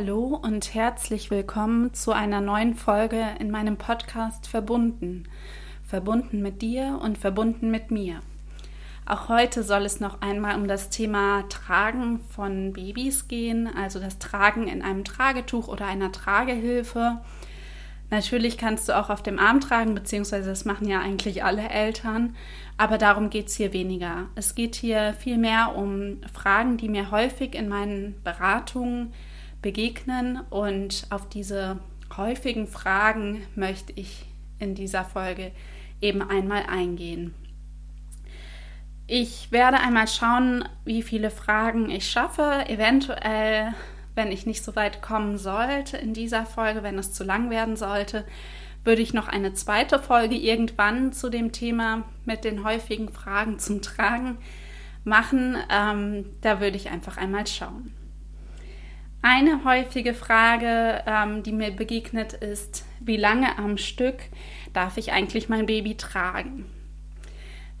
Hallo und herzlich willkommen zu einer neuen Folge in meinem Podcast Verbunden. Verbunden mit dir und verbunden mit mir. Auch heute soll es noch einmal um das Thema Tragen von Babys gehen, also das Tragen in einem Tragetuch oder einer Tragehilfe. Natürlich kannst du auch auf dem Arm tragen, beziehungsweise das machen ja eigentlich alle Eltern, aber darum geht es hier weniger. Es geht hier vielmehr um Fragen, die mir häufig in meinen Beratungen begegnen und auf diese häufigen Fragen möchte ich in dieser Folge eben einmal eingehen. Ich werde einmal schauen, wie viele Fragen ich schaffe, eventuell wenn ich nicht so weit kommen sollte in dieser Folge, wenn es zu lang werden sollte, würde ich noch eine zweite Folge irgendwann zu dem Thema mit den häufigen Fragen zum Tragen machen. Ähm, da würde ich einfach einmal schauen. Eine häufige Frage, ähm, die mir begegnet, ist, wie lange am Stück darf ich eigentlich mein Baby tragen?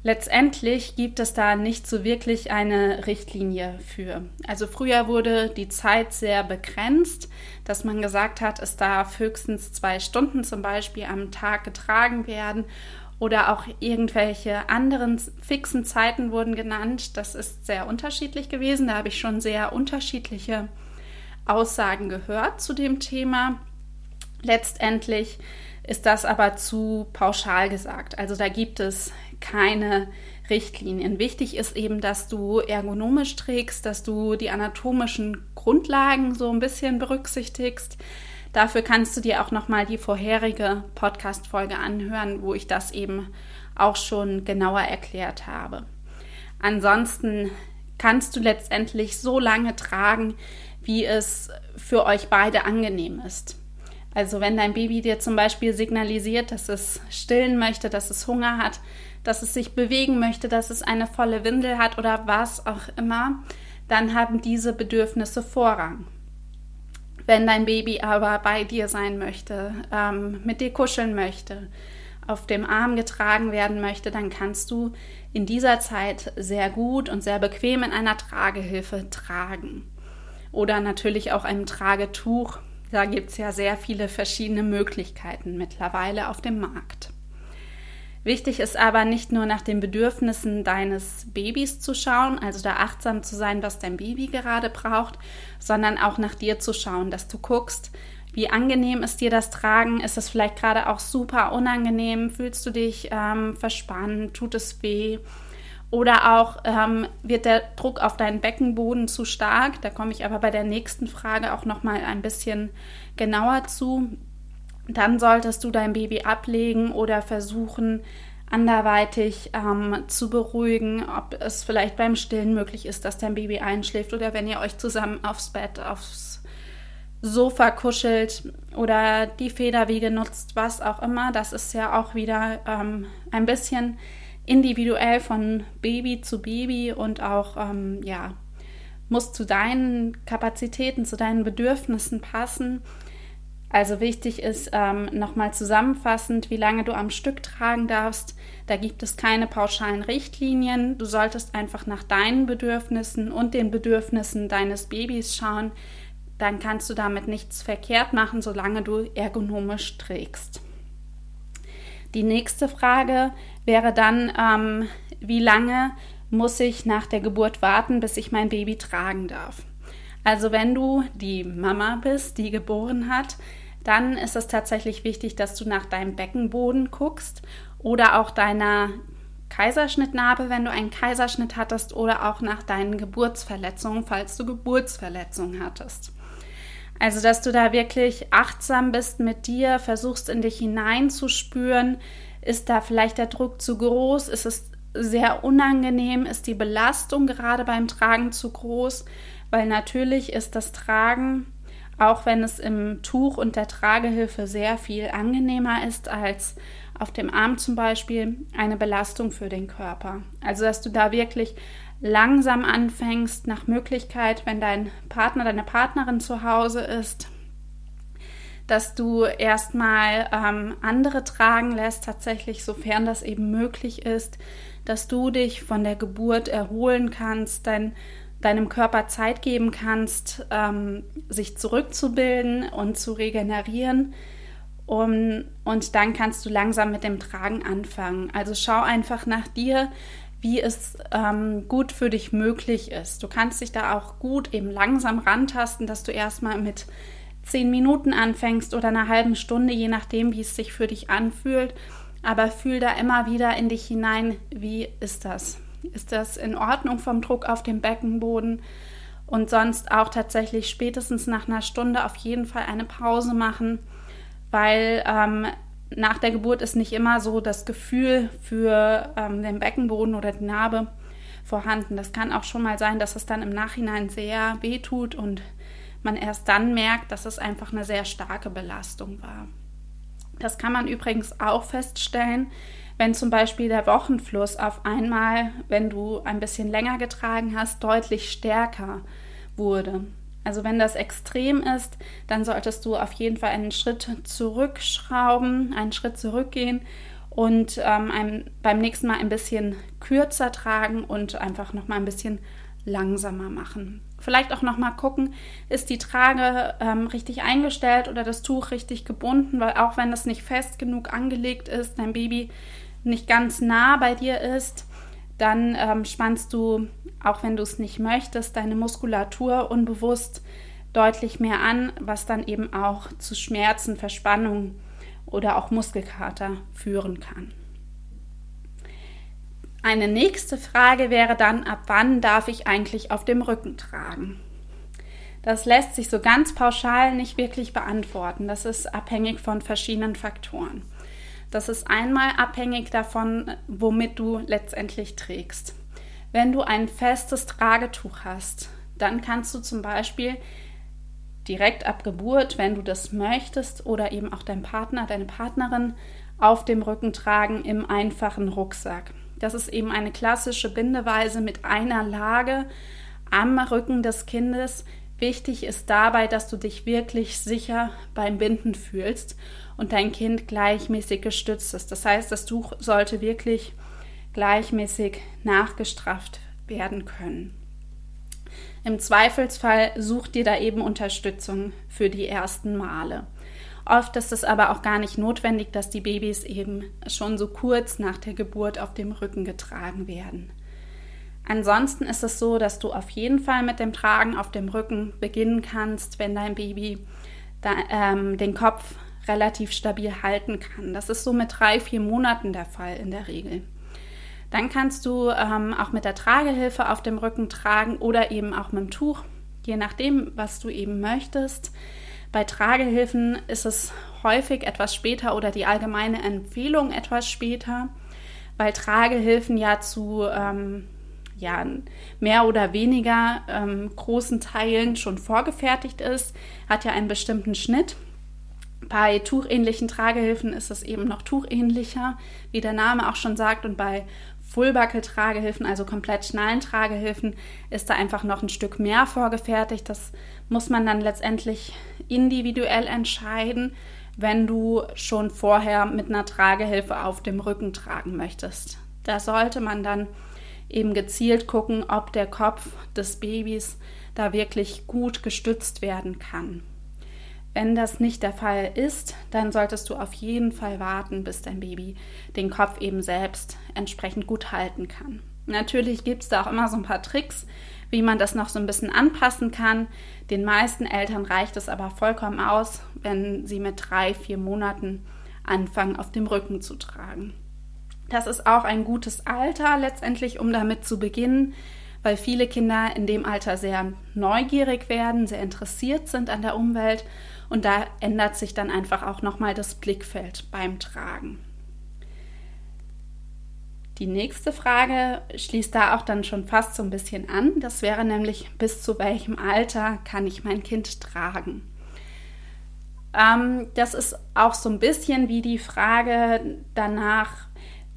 Letztendlich gibt es da nicht so wirklich eine Richtlinie für. Also früher wurde die Zeit sehr begrenzt, dass man gesagt hat, es darf höchstens zwei Stunden zum Beispiel am Tag getragen werden oder auch irgendwelche anderen fixen Zeiten wurden genannt. Das ist sehr unterschiedlich gewesen. Da habe ich schon sehr unterschiedliche Aussagen gehört zu dem Thema. Letztendlich ist das aber zu pauschal gesagt. Also da gibt es keine Richtlinien. Wichtig ist eben, dass du ergonomisch trägst, dass du die anatomischen Grundlagen so ein bisschen berücksichtigst. Dafür kannst du dir auch noch mal die vorherige Podcast Folge anhören, wo ich das eben auch schon genauer erklärt habe. Ansonsten kannst du letztendlich so lange tragen, wie es für euch beide angenehm ist. Also wenn dein Baby dir zum Beispiel signalisiert, dass es stillen möchte, dass es Hunger hat, dass es sich bewegen möchte, dass es eine volle Windel hat oder was auch immer, dann haben diese Bedürfnisse Vorrang. Wenn dein Baby aber bei dir sein möchte, ähm, mit dir kuscheln möchte, auf dem Arm getragen werden möchte, dann kannst du in dieser Zeit sehr gut und sehr bequem in einer Tragehilfe tragen. Oder natürlich auch einem Tragetuch. Da gibt es ja sehr viele verschiedene Möglichkeiten mittlerweile auf dem Markt. Wichtig ist aber nicht nur nach den Bedürfnissen deines Babys zu schauen, also da achtsam zu sein, was dein Baby gerade braucht, sondern auch nach dir zu schauen, dass du guckst, wie angenehm ist dir das Tragen? Ist es vielleicht gerade auch super unangenehm? Fühlst du dich ähm, verspannt? Tut es weh? Oder auch ähm, wird der Druck auf deinen Beckenboden zu stark? Da komme ich aber bei der nächsten Frage auch noch mal ein bisschen genauer zu dann solltest du dein Baby ablegen oder versuchen, anderweitig ähm, zu beruhigen, ob es vielleicht beim Stillen möglich ist, dass dein Baby einschläft oder wenn ihr euch zusammen aufs Bett, aufs Sofa kuschelt oder die Federwiege nutzt, was auch immer. Das ist ja auch wieder ähm, ein bisschen individuell von Baby zu Baby und auch, ähm, ja, muss zu deinen Kapazitäten, zu deinen Bedürfnissen passen. Also wichtig ist ähm, nochmal zusammenfassend, wie lange du am Stück tragen darfst. Da gibt es keine pauschalen Richtlinien. Du solltest einfach nach deinen Bedürfnissen und den Bedürfnissen deines Babys schauen. Dann kannst du damit nichts verkehrt machen, solange du ergonomisch trägst. Die nächste Frage wäre dann, ähm, wie lange muss ich nach der Geburt warten, bis ich mein Baby tragen darf? Also wenn du die Mama bist, die geboren hat, dann ist es tatsächlich wichtig, dass du nach deinem Beckenboden guckst oder auch deiner Kaiserschnittnarbe, wenn du einen Kaiserschnitt hattest, oder auch nach deinen Geburtsverletzungen, falls du Geburtsverletzungen hattest. Also, dass du da wirklich achtsam bist mit dir, versuchst in dich hineinzuspüren, ist da vielleicht der Druck zu groß, ist es sehr unangenehm, ist die Belastung gerade beim Tragen zu groß, weil natürlich ist das Tragen, auch wenn es im Tuch und der Tragehilfe sehr viel angenehmer ist als auf dem Arm zum Beispiel, eine Belastung für den Körper. Also dass du da wirklich langsam anfängst, nach Möglichkeit, wenn dein Partner, deine Partnerin zu Hause ist, dass du erstmal ähm, andere tragen lässt, tatsächlich, sofern das eben möglich ist, dass du dich von der Geburt erholen kannst, dein deinem Körper Zeit geben kannst, ähm, sich zurückzubilden und zu regenerieren. Um, und dann kannst du langsam mit dem Tragen anfangen. Also schau einfach nach dir, wie es ähm, gut für dich möglich ist. Du kannst dich da auch gut eben langsam rantasten, dass du erstmal mit zehn Minuten anfängst oder einer halben Stunde, je nachdem, wie es sich für dich anfühlt. Aber fühl da immer wieder in dich hinein, wie ist das? Ist das in Ordnung vom Druck auf dem Beckenboden? Und sonst auch tatsächlich spätestens nach einer Stunde auf jeden Fall eine Pause machen, weil ähm, nach der Geburt ist nicht immer so das Gefühl für ähm, den Beckenboden oder die Narbe vorhanden. Das kann auch schon mal sein, dass es dann im Nachhinein sehr weh tut und man erst dann merkt, dass es einfach eine sehr starke Belastung war. Das kann man übrigens auch feststellen, wenn zum Beispiel der Wochenfluss auf einmal, wenn du ein bisschen länger getragen hast, deutlich stärker wurde. Also wenn das extrem ist, dann solltest du auf jeden Fall einen Schritt zurückschrauben, einen Schritt zurückgehen und ähm, ein, beim nächsten Mal ein bisschen kürzer tragen und einfach noch mal ein bisschen langsamer machen. Vielleicht auch noch mal gucken, ist die Trage ähm, richtig eingestellt oder das Tuch richtig gebunden, weil auch wenn das nicht fest genug angelegt ist, dein Baby nicht ganz nah bei dir ist, dann ähm, spannst du, auch wenn du es nicht möchtest, deine Muskulatur unbewusst deutlich mehr an, was dann eben auch zu Schmerzen, Verspannung oder auch Muskelkater führen kann. Eine nächste Frage wäre dann, ab wann darf ich eigentlich auf dem Rücken tragen? Das lässt sich so ganz pauschal nicht wirklich beantworten. Das ist abhängig von verschiedenen Faktoren. Das ist einmal abhängig davon, womit du letztendlich trägst. Wenn du ein festes Tragetuch hast, dann kannst du zum Beispiel direkt ab Geburt, wenn du das möchtest, oder eben auch dein Partner, deine Partnerin auf dem Rücken tragen im einfachen Rucksack. Das ist eben eine klassische Bindeweise mit einer Lage am Rücken des Kindes. Wichtig ist dabei, dass du dich wirklich sicher beim Binden fühlst und dein Kind gleichmäßig gestützt ist. Das heißt, das Tuch sollte wirklich gleichmäßig nachgestrafft werden können. Im Zweifelsfall such dir da eben Unterstützung für die ersten Male. Oft ist es aber auch gar nicht notwendig, dass die Babys eben schon so kurz nach der Geburt auf dem Rücken getragen werden. Ansonsten ist es so, dass du auf jeden Fall mit dem Tragen auf dem Rücken beginnen kannst, wenn dein Baby da, ähm, den Kopf relativ stabil halten kann. Das ist so mit drei, vier Monaten der Fall in der Regel. Dann kannst du ähm, auch mit der Tragehilfe auf dem Rücken tragen oder eben auch mit dem Tuch, je nachdem, was du eben möchtest. Bei Tragehilfen ist es häufig etwas später oder die allgemeine Empfehlung etwas später, weil Tragehilfen ja zu ähm, ja, mehr oder weniger ähm, großen Teilen schon vorgefertigt ist, hat ja einen bestimmten Schnitt bei tuchähnlichen Tragehilfen ist es eben noch tuchähnlicher, wie der Name auch schon sagt. Und bei Fullbuckle-Tragehilfen, also komplett Schnallentragehilfen, ist da einfach noch ein Stück mehr vorgefertigt. Das muss man dann letztendlich individuell entscheiden, wenn du schon vorher mit einer Tragehilfe auf dem Rücken tragen möchtest. Da sollte man dann eben gezielt gucken, ob der Kopf des Babys da wirklich gut gestützt werden kann. Wenn das nicht der Fall ist, dann solltest du auf jeden Fall warten, bis dein Baby den Kopf eben selbst entsprechend gut halten kann. Natürlich gibt es da auch immer so ein paar Tricks, wie man das noch so ein bisschen anpassen kann. Den meisten Eltern reicht es aber vollkommen aus, wenn sie mit drei, vier Monaten anfangen, auf dem Rücken zu tragen. Das ist auch ein gutes Alter letztendlich, um damit zu beginnen, weil viele Kinder in dem Alter sehr neugierig werden, sehr interessiert sind an der Umwelt und da ändert sich dann einfach auch nochmal das Blickfeld beim Tragen. Die nächste Frage schließt da auch dann schon fast so ein bisschen an. Das wäre nämlich, bis zu welchem Alter kann ich mein Kind tragen? Ähm, das ist auch so ein bisschen wie die Frage danach,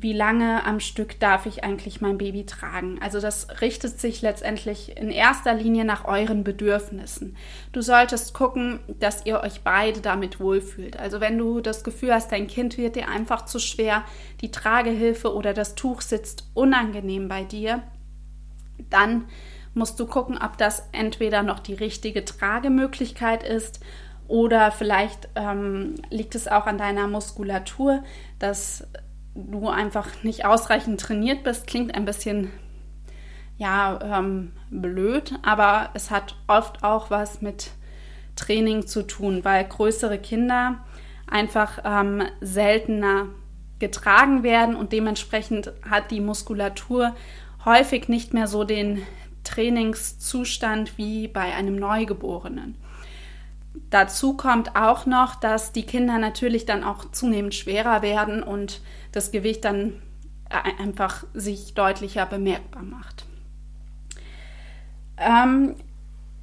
wie lange am Stück darf ich eigentlich mein Baby tragen. Also das richtet sich letztendlich in erster Linie nach euren Bedürfnissen. Du solltest gucken, dass ihr euch beide damit wohlfühlt. Also wenn du das Gefühl hast, dein Kind wird dir einfach zu schwer, die Tragehilfe oder das Tuch sitzt unangenehm bei dir, dann musst du gucken, ob das entweder noch die richtige Tragemöglichkeit ist oder vielleicht ähm, liegt es auch an deiner Muskulatur, dass du einfach nicht ausreichend trainiert bist. Klingt ein bisschen ja ähm, blöd, aber es hat oft auch was mit Training zu tun, weil größere Kinder einfach ähm, seltener getragen werden und dementsprechend hat die Muskulatur häufig nicht mehr so den Trainingszustand wie bei einem Neugeborenen. Dazu kommt auch noch, dass die Kinder natürlich dann auch zunehmend schwerer werden und das Gewicht dann einfach sich deutlicher bemerkbar macht. Ähm,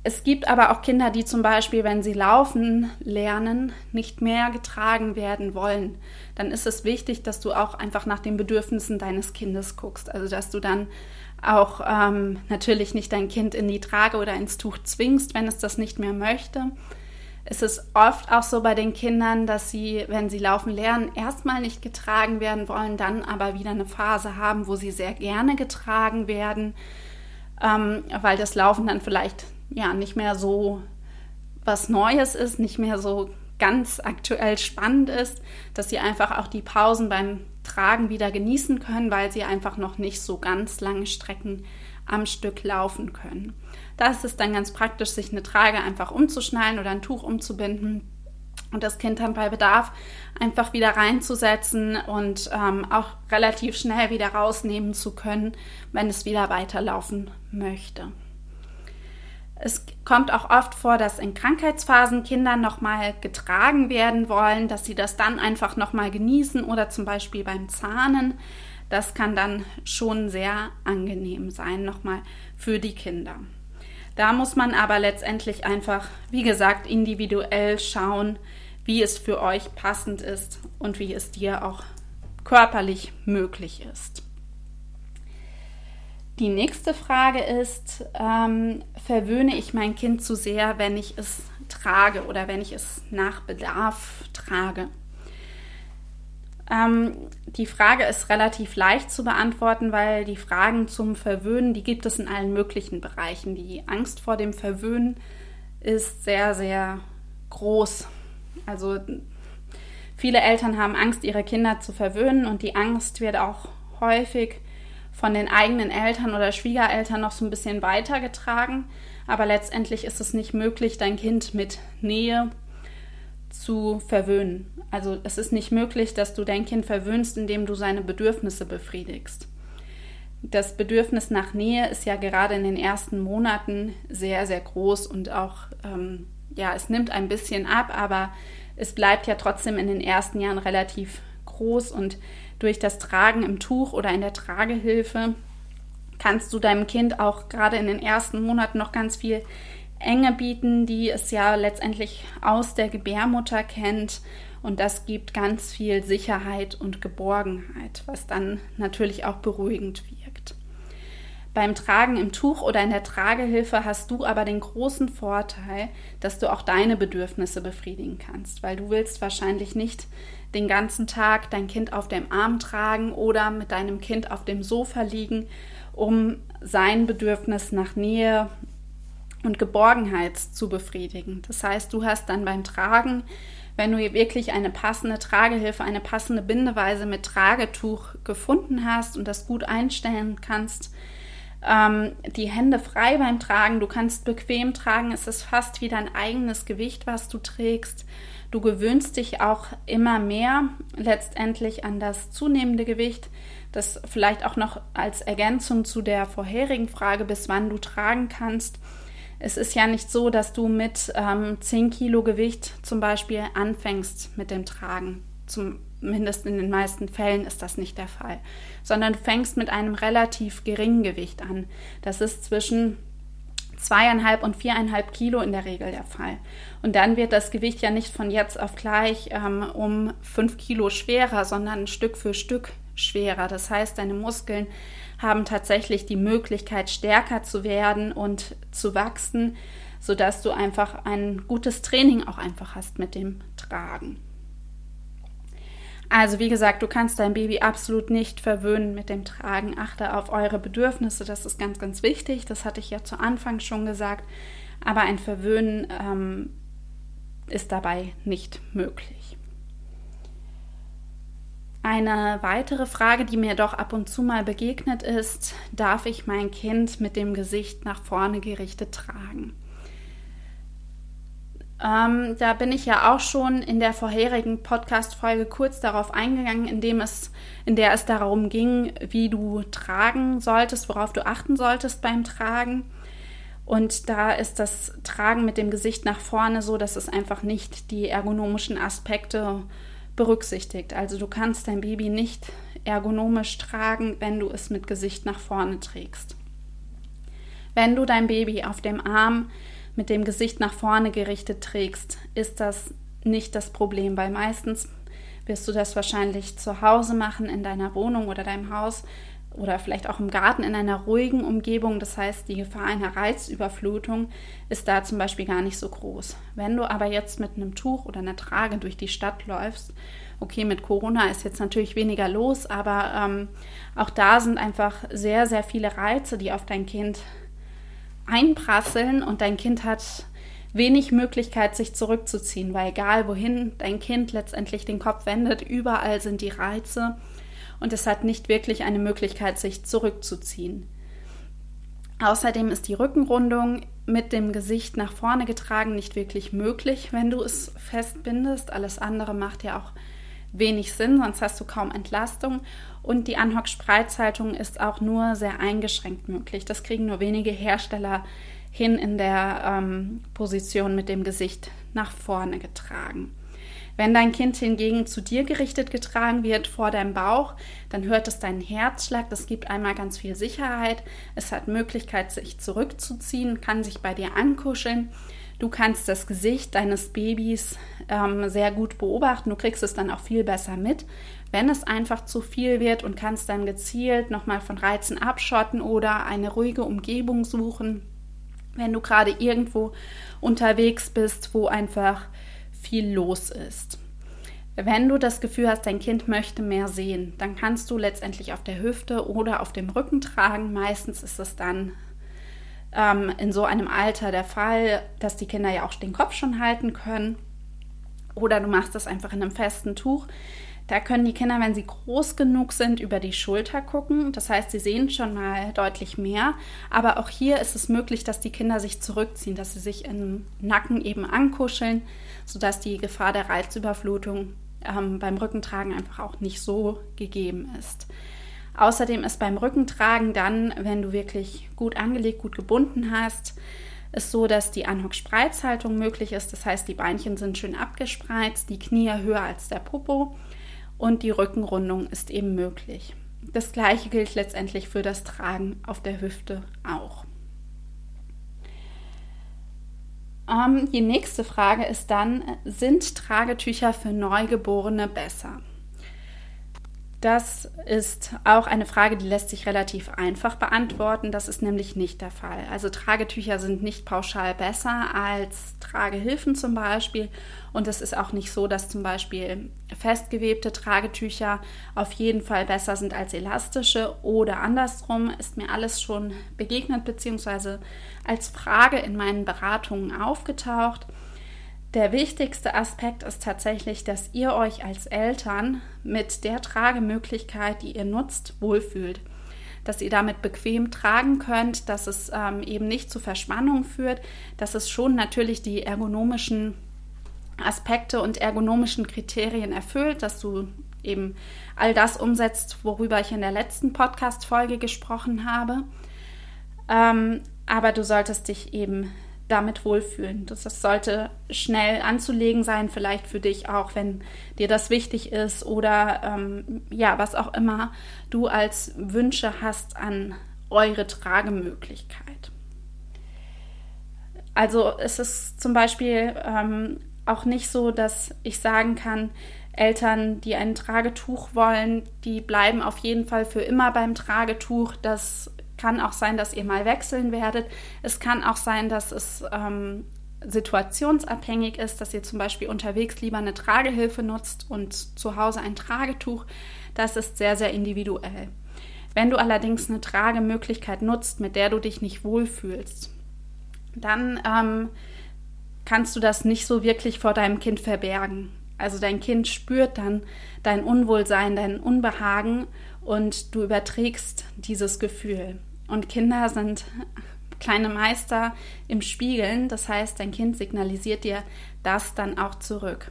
es gibt aber auch Kinder, die zum Beispiel, wenn sie laufen lernen, nicht mehr getragen werden wollen. Dann ist es wichtig, dass du auch einfach nach den Bedürfnissen deines Kindes guckst. Also dass du dann auch ähm, natürlich nicht dein Kind in die Trage oder ins Tuch zwingst, wenn es das nicht mehr möchte. Es ist oft auch so bei den Kindern, dass sie, wenn sie laufen lernen, erstmal nicht getragen werden wollen, dann aber wieder eine Phase haben, wo sie sehr gerne getragen werden, ähm, weil das Laufen dann vielleicht ja nicht mehr so was Neues ist, nicht mehr so ganz aktuell spannend ist, dass sie einfach auch die Pausen beim Tragen wieder genießen können, weil sie einfach noch nicht so ganz lange Strecken am Stück laufen können. Da ist dann ganz praktisch, sich eine Trage einfach umzuschnallen oder ein Tuch umzubinden und das Kind dann bei Bedarf einfach wieder reinzusetzen und ähm, auch relativ schnell wieder rausnehmen zu können, wenn es wieder weiterlaufen möchte. Es kommt auch oft vor, dass in Krankheitsphasen Kinder nochmal getragen werden wollen, dass sie das dann einfach nochmal genießen oder zum Beispiel beim Zahnen. Das kann dann schon sehr angenehm sein, nochmal für die Kinder. Da muss man aber letztendlich einfach, wie gesagt, individuell schauen, wie es für euch passend ist und wie es dir auch körperlich möglich ist. Die nächste Frage ist, ähm, verwöhne ich mein Kind zu sehr, wenn ich es trage oder wenn ich es nach Bedarf trage? Ähm, die Frage ist relativ leicht zu beantworten, weil die Fragen zum Verwöhnen, die gibt es in allen möglichen Bereichen. Die Angst vor dem Verwöhnen ist sehr, sehr groß. Also viele Eltern haben Angst, ihre Kinder zu verwöhnen und die Angst wird auch häufig von den eigenen Eltern oder Schwiegereltern noch so ein bisschen weitergetragen. Aber letztendlich ist es nicht möglich, dein Kind mit Nähe zu verwöhnen. Also es ist nicht möglich, dass du dein Kind verwöhnst, indem du seine Bedürfnisse befriedigst. Das Bedürfnis nach Nähe ist ja gerade in den ersten Monaten sehr, sehr groß und auch, ähm, ja, es nimmt ein bisschen ab, aber es bleibt ja trotzdem in den ersten Jahren relativ groß und durch das Tragen im Tuch oder in der Tragehilfe kannst du deinem Kind auch gerade in den ersten Monaten noch ganz viel Enge bieten, die es ja letztendlich aus der Gebärmutter kennt. Und das gibt ganz viel Sicherheit und Geborgenheit, was dann natürlich auch beruhigend wirkt. Beim Tragen im Tuch oder in der Tragehilfe hast du aber den großen Vorteil, dass du auch deine Bedürfnisse befriedigen kannst, weil du willst wahrscheinlich nicht den ganzen Tag dein Kind auf dem Arm tragen oder mit deinem Kind auf dem Sofa liegen, um sein Bedürfnis nach Nähe und Geborgenheit zu befriedigen. Das heißt, du hast dann beim Tragen, wenn du wirklich eine passende Tragehilfe, eine passende Bindeweise mit Tragetuch gefunden hast und das gut einstellen kannst, ähm, die Hände frei beim Tragen, du kannst bequem tragen, es ist fast wie dein eigenes Gewicht, was du trägst. Du gewöhnst dich auch immer mehr letztendlich an das zunehmende Gewicht. Das vielleicht auch noch als Ergänzung zu der vorherigen Frage, bis wann du tragen kannst. Es ist ja nicht so, dass du mit ähm, 10 Kilo Gewicht zum Beispiel anfängst mit dem Tragen. Zumindest in den meisten Fällen ist das nicht der Fall. Sondern du fängst mit einem relativ geringen Gewicht an. Das ist zwischen zweieinhalb und viereinhalb Kilo in der Regel der Fall. Und dann wird das Gewicht ja nicht von jetzt auf gleich ähm, um fünf Kilo schwerer, sondern Stück für Stück schwerer. Das heißt, deine Muskeln haben tatsächlich die Möglichkeit, stärker zu werden und zu wachsen, sodass du einfach ein gutes Training auch einfach hast mit dem Tragen. Also wie gesagt, du kannst dein Baby absolut nicht verwöhnen mit dem Tragen. Achte auf eure Bedürfnisse, das ist ganz, ganz wichtig. Das hatte ich ja zu Anfang schon gesagt. Aber ein Verwöhnen ähm, ist dabei nicht möglich. Eine weitere Frage, die mir doch ab und zu mal begegnet ist, darf ich mein Kind mit dem Gesicht nach vorne gerichtet tragen? Ähm, da bin ich ja auch schon in der vorherigen Podcast-Folge kurz darauf eingegangen, indem es, in der es darum ging, wie du tragen solltest, worauf du achten solltest beim Tragen. Und da ist das Tragen mit dem Gesicht nach vorne so, dass es einfach nicht die ergonomischen Aspekte berücksichtigt. Also du kannst dein Baby nicht ergonomisch tragen, wenn du es mit Gesicht nach vorne trägst. Wenn du dein Baby auf dem Arm mit dem Gesicht nach vorne gerichtet trägst, ist das nicht das Problem, weil meistens wirst du das wahrscheinlich zu Hause machen, in deiner Wohnung oder deinem Haus oder vielleicht auch im Garten in einer ruhigen Umgebung. Das heißt, die Gefahr einer Reizüberflutung ist da zum Beispiel gar nicht so groß. Wenn du aber jetzt mit einem Tuch oder einer Trage durch die Stadt läufst, okay, mit Corona ist jetzt natürlich weniger los, aber ähm, auch da sind einfach sehr, sehr viele Reize, die auf dein Kind einprasseln und dein Kind hat wenig Möglichkeit, sich zurückzuziehen, weil egal wohin dein Kind letztendlich den Kopf wendet, überall sind die Reize und es hat nicht wirklich eine Möglichkeit, sich zurückzuziehen. Außerdem ist die Rückenrundung mit dem Gesicht nach vorne getragen nicht wirklich möglich, wenn du es festbindest. Alles andere macht ja auch wenig Sinn, sonst hast du kaum Entlastung. Und die Anhock-Spreizhaltung ist auch nur sehr eingeschränkt möglich. Das kriegen nur wenige Hersteller hin in der ähm, Position mit dem Gesicht nach vorne getragen. Wenn dein Kind hingegen zu dir gerichtet getragen wird vor deinem Bauch, dann hört es deinen Herzschlag. Das gibt einmal ganz viel Sicherheit. Es hat Möglichkeit, sich zurückzuziehen, kann sich bei dir ankuscheln. Du kannst das Gesicht deines Babys ähm, sehr gut beobachten. Du kriegst es dann auch viel besser mit. Wenn es einfach zu viel wird und kannst dann gezielt nochmal von Reizen abschotten oder eine ruhige Umgebung suchen, wenn du gerade irgendwo unterwegs bist, wo einfach viel los ist. Wenn du das Gefühl hast, dein Kind möchte mehr sehen, dann kannst du letztendlich auf der Hüfte oder auf dem Rücken tragen. Meistens ist es dann ähm, in so einem Alter der Fall, dass die Kinder ja auch den Kopf schon halten können. Oder du machst das einfach in einem festen Tuch. Da können die Kinder, wenn sie groß genug sind, über die Schulter gucken. Das heißt, sie sehen schon mal deutlich mehr. Aber auch hier ist es möglich, dass die Kinder sich zurückziehen, dass sie sich im Nacken eben ankuscheln, sodass die Gefahr der Reizüberflutung ähm, beim Rückentragen einfach auch nicht so gegeben ist. Außerdem ist beim Rückentragen dann, wenn du wirklich gut angelegt, gut gebunden hast, ist so, dass die Anhock-Spreizhaltung möglich ist. Das heißt, die Beinchen sind schön abgespreizt, die Knie höher als der Popo und die Rückenrundung ist eben möglich. Das gleiche gilt letztendlich für das Tragen auf der Hüfte auch. Ähm, die nächste Frage ist dann, sind Tragetücher für Neugeborene besser? Das ist auch eine Frage, die lässt sich relativ einfach beantworten. Das ist nämlich nicht der Fall. Also Tragetücher sind nicht pauschal besser als Tragehilfen zum Beispiel. Und es ist auch nicht so, dass zum Beispiel festgewebte Tragetücher auf jeden Fall besser sind als elastische oder andersrum. Ist mir alles schon begegnet bzw. als Frage in meinen Beratungen aufgetaucht. Der wichtigste Aspekt ist tatsächlich, dass ihr euch als Eltern mit der Tragemöglichkeit, die ihr nutzt, wohlfühlt. Dass ihr damit bequem tragen könnt, dass es ähm, eben nicht zu Verspannung führt, dass es schon natürlich die ergonomischen Aspekte und ergonomischen Kriterien erfüllt, dass du eben all das umsetzt, worüber ich in der letzten Podcast-Folge gesprochen habe. Ähm, aber du solltest dich eben damit wohlfühlen. Das, das sollte schnell anzulegen sein, vielleicht für dich auch, wenn dir das wichtig ist oder ähm, ja, was auch immer du als Wünsche hast an eure Tragemöglichkeit. Also es ist zum Beispiel ähm, auch nicht so, dass ich sagen kann, Eltern, die ein Tragetuch wollen, die bleiben auf jeden Fall für immer beim Tragetuch. Das kann auch sein, dass ihr mal wechseln werdet. Es kann auch sein, dass es ähm, situationsabhängig ist, dass ihr zum Beispiel unterwegs lieber eine Tragehilfe nutzt und zu Hause ein Tragetuch. Das ist sehr, sehr individuell. Wenn du allerdings eine Tragemöglichkeit nutzt, mit der du dich nicht wohlfühlst, dann ähm, kannst du das nicht so wirklich vor deinem Kind verbergen. Also dein Kind spürt dann dein Unwohlsein, dein Unbehagen und du überträgst dieses Gefühl. Und Kinder sind kleine Meister im Spiegeln. Das heißt, dein Kind signalisiert dir das dann auch zurück.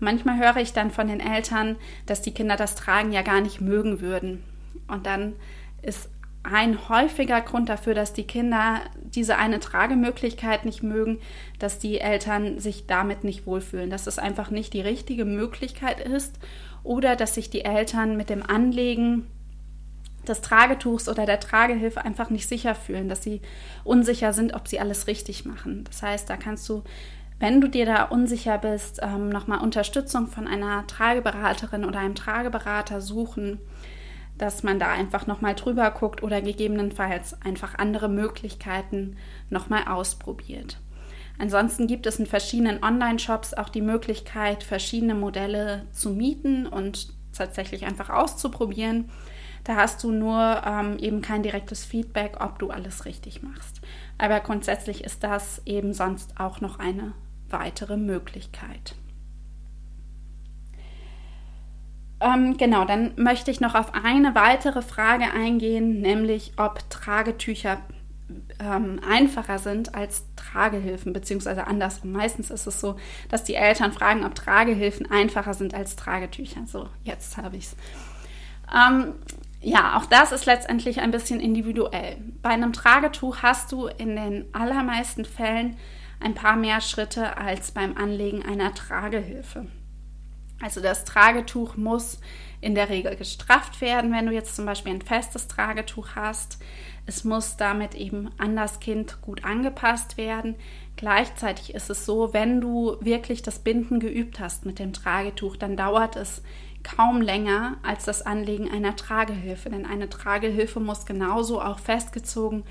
Manchmal höre ich dann von den Eltern, dass die Kinder das Tragen ja gar nicht mögen würden. Und dann ist ein häufiger Grund dafür, dass die Kinder diese eine Tragemöglichkeit nicht mögen, dass die Eltern sich damit nicht wohlfühlen, dass es einfach nicht die richtige Möglichkeit ist oder dass sich die Eltern mit dem Anlegen des Tragetuchs oder der Tragehilfe einfach nicht sicher fühlen, dass sie unsicher sind, ob sie alles richtig machen. Das heißt, da kannst du, wenn du dir da unsicher bist, ähm, nochmal Unterstützung von einer Trageberaterin oder einem Trageberater suchen, dass man da einfach nochmal drüber guckt oder gegebenenfalls einfach andere Möglichkeiten nochmal ausprobiert. Ansonsten gibt es in verschiedenen Online-Shops auch die Möglichkeit, verschiedene Modelle zu mieten und tatsächlich einfach auszuprobieren. Da hast du nur ähm, eben kein direktes Feedback, ob du alles richtig machst. Aber grundsätzlich ist das eben sonst auch noch eine weitere Möglichkeit. Ähm, genau, dann möchte ich noch auf eine weitere Frage eingehen, nämlich ob Tragetücher ähm, einfacher sind als Tragehilfen, beziehungsweise andersrum. Meistens ist es so, dass die Eltern fragen, ob Tragehilfen einfacher sind als Tragetücher. So, jetzt habe ich es. Ähm, ja, auch das ist letztendlich ein bisschen individuell. Bei einem Tragetuch hast du in den allermeisten Fällen ein paar mehr Schritte als beim Anlegen einer Tragehilfe. Also das Tragetuch muss in der Regel gestrafft werden, wenn du jetzt zum Beispiel ein festes Tragetuch hast. Es muss damit eben an das Kind gut angepasst werden. Gleichzeitig ist es so, wenn du wirklich das Binden geübt hast mit dem Tragetuch, dann dauert es kaum länger als das Anlegen einer Tragehilfe. Denn eine Tragehilfe muss genauso auch festgezogen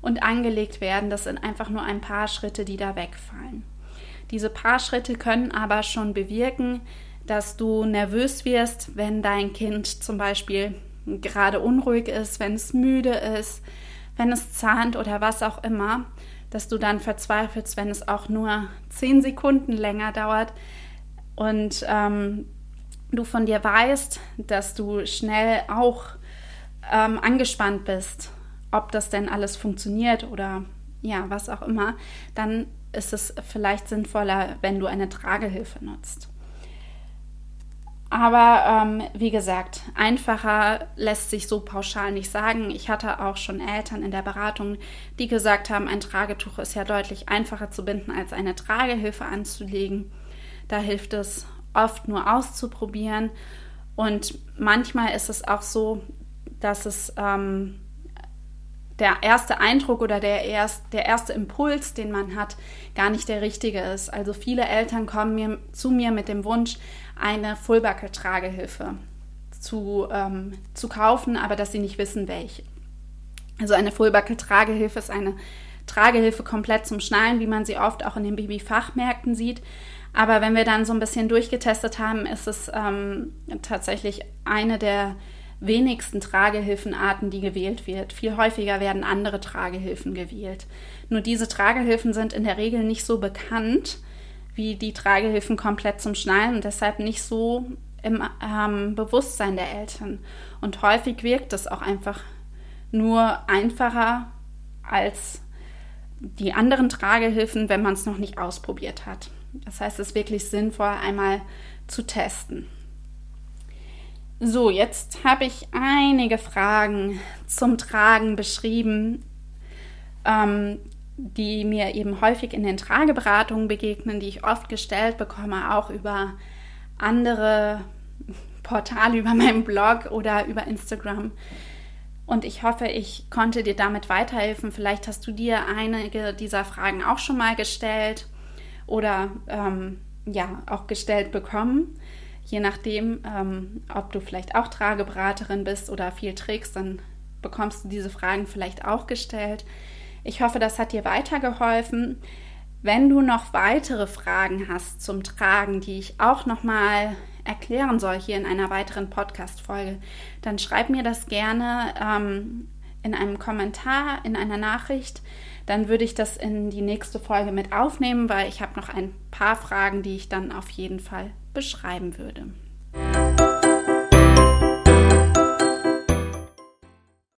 und angelegt werden. Das sind einfach nur ein paar Schritte, die da wegfallen. Diese paar Schritte können aber schon bewirken, dass du nervös wirst, wenn dein Kind zum Beispiel gerade unruhig ist, wenn es müde ist, wenn es zahnt oder was auch immer, dass du dann verzweifelst, wenn es auch nur zehn Sekunden länger dauert und ähm, du von dir weißt, dass du schnell auch ähm, angespannt bist, ob das denn alles funktioniert oder ja, was auch immer, dann ist es vielleicht sinnvoller, wenn du eine Tragehilfe nutzt. Aber ähm, wie gesagt, einfacher lässt sich so pauschal nicht sagen. Ich hatte auch schon Eltern in der Beratung, die gesagt haben, ein Tragetuch ist ja deutlich einfacher zu binden, als eine Tragehilfe anzulegen. Da hilft es oft nur auszuprobieren. Und manchmal ist es auch so, dass es ähm, der erste Eindruck oder der, erst, der erste Impuls, den man hat, gar nicht der richtige ist. Also viele Eltern kommen mir, zu mir mit dem Wunsch, eine Fullbuckle-Tragehilfe zu, ähm, zu kaufen, aber dass sie nicht wissen, welche. Also eine Fullbuckle-Tragehilfe ist eine Tragehilfe komplett zum Schnallen, wie man sie oft auch in den Babyfachmärkten sieht. Aber wenn wir dann so ein bisschen durchgetestet haben, ist es ähm, tatsächlich eine der wenigsten Tragehilfenarten, die gewählt wird. Viel häufiger werden andere Tragehilfen gewählt. Nur diese Tragehilfen sind in der Regel nicht so bekannt wie die Tragehilfen komplett zum Schnallen und deshalb nicht so im ähm, Bewusstsein der Eltern. Und häufig wirkt es auch einfach nur einfacher als die anderen Tragehilfen, wenn man es noch nicht ausprobiert hat. Das heißt, es ist wirklich sinnvoll, einmal zu testen. So, jetzt habe ich einige Fragen zum Tragen beschrieben. Ähm, die mir eben häufig in den Trageberatungen begegnen, die ich oft gestellt bekomme, auch über andere Portale, über meinen Blog oder über Instagram. Und ich hoffe, ich konnte dir damit weiterhelfen. Vielleicht hast du dir einige dieser Fragen auch schon mal gestellt oder ähm, ja auch gestellt bekommen. Je nachdem, ähm, ob du vielleicht auch Trageberaterin bist oder viel trägst, dann bekommst du diese Fragen vielleicht auch gestellt. Ich hoffe, das hat dir weitergeholfen. Wenn du noch weitere Fragen hast zum Tragen, die ich auch noch mal erklären soll hier in einer weiteren Podcast-Folge, dann schreib mir das gerne ähm, in einem Kommentar, in einer Nachricht. Dann würde ich das in die nächste Folge mit aufnehmen, weil ich habe noch ein paar Fragen, die ich dann auf jeden Fall beschreiben würde.